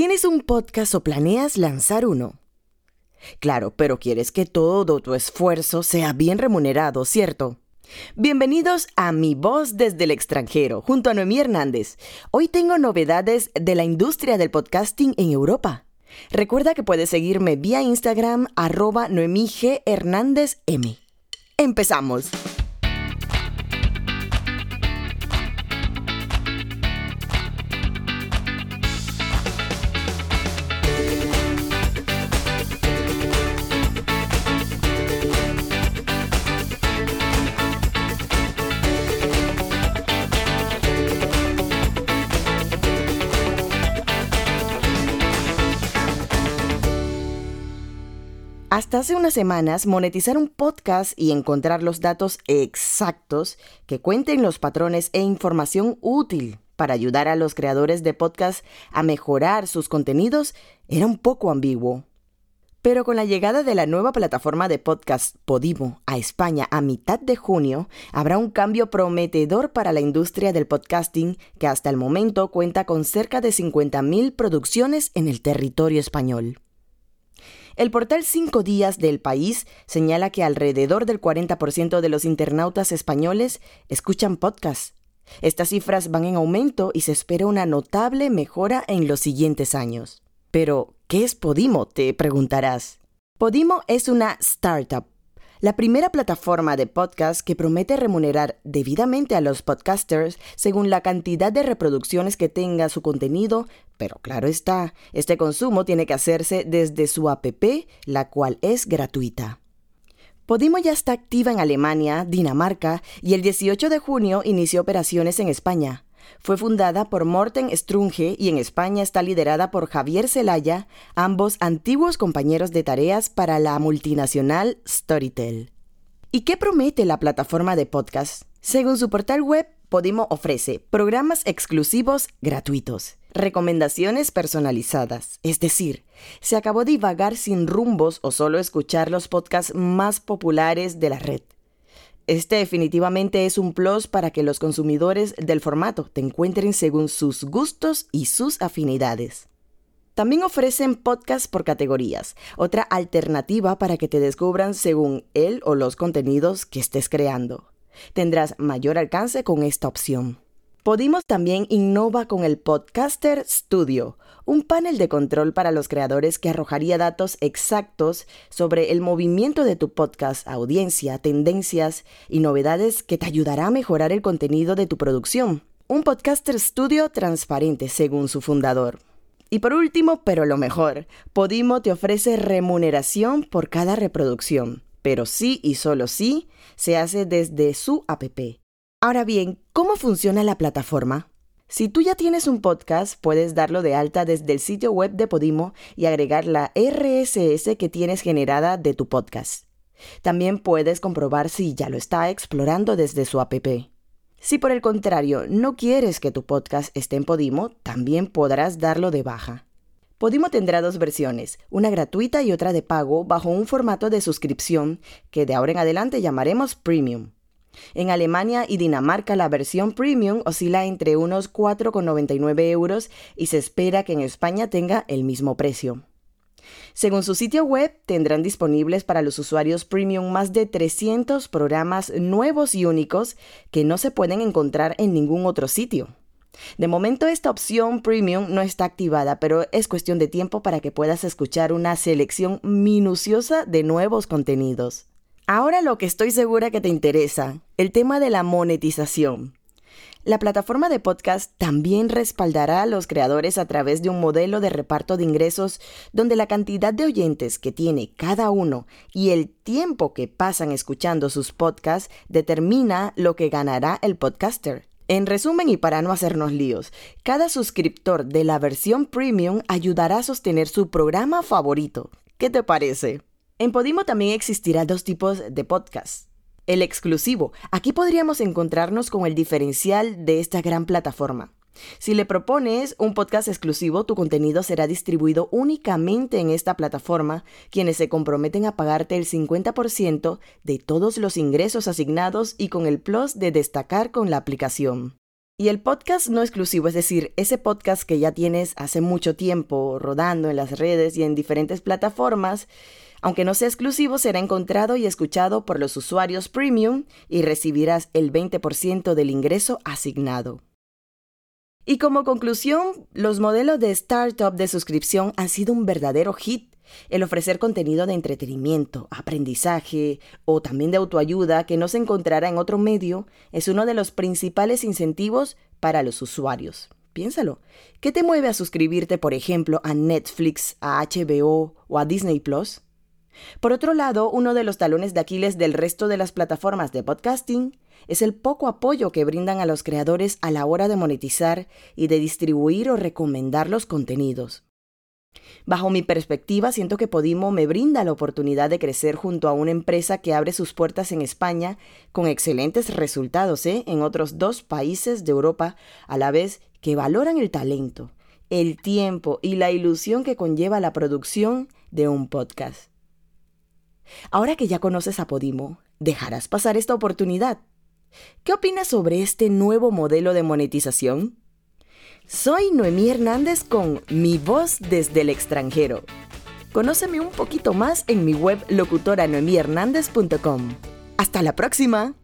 ¿Tienes un podcast o planeas lanzar uno? Claro, pero quieres que todo tu esfuerzo sea bien remunerado, ¿cierto? Bienvenidos a Mi Voz desde el extranjero, junto a Noemí Hernández. Hoy tengo novedades de la industria del podcasting en Europa. Recuerda que puedes seguirme vía Instagram arroba Noemí G. Hernández M. Empezamos. Hasta hace unas semanas, monetizar un podcast y encontrar los datos exactos que cuenten los patrones e información útil para ayudar a los creadores de podcast a mejorar sus contenidos era un poco ambiguo. Pero con la llegada de la nueva plataforma de podcast Podimo a España a mitad de junio, habrá un cambio prometedor para la industria del podcasting que hasta el momento cuenta con cerca de 50.000 producciones en el territorio español. El portal Cinco Días del país señala que alrededor del 40% de los internautas españoles escuchan podcasts. Estas cifras van en aumento y se espera una notable mejora en los siguientes años. Pero, ¿qué es Podimo? Te preguntarás. Podimo es una startup la primera plataforma de podcast que promete remunerar debidamente a los podcasters según la cantidad de reproducciones que tenga su contenido, pero claro está, este consumo tiene que hacerse desde su app, la cual es gratuita. Podimo ya está activa en Alemania, Dinamarca y el 18 de junio inició operaciones en España. Fue fundada por Morten Strunge y en España está liderada por Javier Zelaya, ambos antiguos compañeros de tareas para la multinacional Storytel. ¿Y qué promete la plataforma de podcast? Según su portal web, Podimo ofrece programas exclusivos gratuitos, recomendaciones personalizadas, es decir, se acabó de divagar sin rumbos o solo escuchar los podcasts más populares de la red. Este definitivamente es un plus para que los consumidores del formato te encuentren según sus gustos y sus afinidades. También ofrecen podcasts por categorías, otra alternativa para que te descubran según él o los contenidos que estés creando. Tendrás mayor alcance con esta opción. Podimos también innova con el Podcaster Studio, un panel de control para los creadores que arrojaría datos exactos sobre el movimiento de tu podcast, audiencia, tendencias y novedades que te ayudará a mejorar el contenido de tu producción. Un Podcaster Studio transparente según su fundador. Y por último, pero lo mejor, Podimo te ofrece remuneración por cada reproducción, pero sí y solo sí se hace desde su app. Ahora bien, ¿cómo funciona la plataforma? Si tú ya tienes un podcast, puedes darlo de alta desde el sitio web de Podimo y agregar la RSS que tienes generada de tu podcast. También puedes comprobar si ya lo está explorando desde su app. Si por el contrario no quieres que tu podcast esté en Podimo, también podrás darlo de baja. Podimo tendrá dos versiones, una gratuita y otra de pago bajo un formato de suscripción que de ahora en adelante llamaremos Premium. En Alemania y Dinamarca la versión premium oscila entre unos 4,99 euros y se espera que en España tenga el mismo precio. Según su sitio web, tendrán disponibles para los usuarios premium más de 300 programas nuevos y únicos que no se pueden encontrar en ningún otro sitio. De momento esta opción premium no está activada, pero es cuestión de tiempo para que puedas escuchar una selección minuciosa de nuevos contenidos. Ahora lo que estoy segura que te interesa, el tema de la monetización. La plataforma de podcast también respaldará a los creadores a través de un modelo de reparto de ingresos donde la cantidad de oyentes que tiene cada uno y el tiempo que pasan escuchando sus podcasts determina lo que ganará el podcaster. En resumen y para no hacernos líos, cada suscriptor de la versión premium ayudará a sostener su programa favorito. ¿Qué te parece? En Podimo también existirá dos tipos de podcast. El exclusivo. Aquí podríamos encontrarnos con el diferencial de esta gran plataforma. Si le propones un podcast exclusivo, tu contenido será distribuido únicamente en esta plataforma, quienes se comprometen a pagarte el 50% de todos los ingresos asignados y con el plus de destacar con la aplicación. Y el podcast no exclusivo, es decir, ese podcast que ya tienes hace mucho tiempo rodando en las redes y en diferentes plataformas, aunque no sea exclusivo, será encontrado y escuchado por los usuarios premium y recibirás el 20% del ingreso asignado. Y como conclusión, los modelos de startup de suscripción han sido un verdadero hit. El ofrecer contenido de entretenimiento, aprendizaje o también de autoayuda que no se encontrará en otro medio es uno de los principales incentivos para los usuarios. Piénsalo. ¿Qué te mueve a suscribirte, por ejemplo, a Netflix, a HBO o a Disney Plus? Por otro lado, uno de los talones de Aquiles del resto de las plataformas de podcasting es el poco apoyo que brindan a los creadores a la hora de monetizar y de distribuir o recomendar los contenidos. Bajo mi perspectiva, siento que Podimo me brinda la oportunidad de crecer junto a una empresa que abre sus puertas en España con excelentes resultados ¿eh? en otros dos países de Europa, a la vez que valoran el talento, el tiempo y la ilusión que conlleva la producción de un podcast. Ahora que ya conoces a Podimo, ¿dejarás pasar esta oportunidad? ¿Qué opinas sobre este nuevo modelo de monetización? Soy Noemí Hernández con Mi Voz desde el extranjero. Conóceme un poquito más en mi web locutoranoemihernandez.com. ¡Hasta la próxima!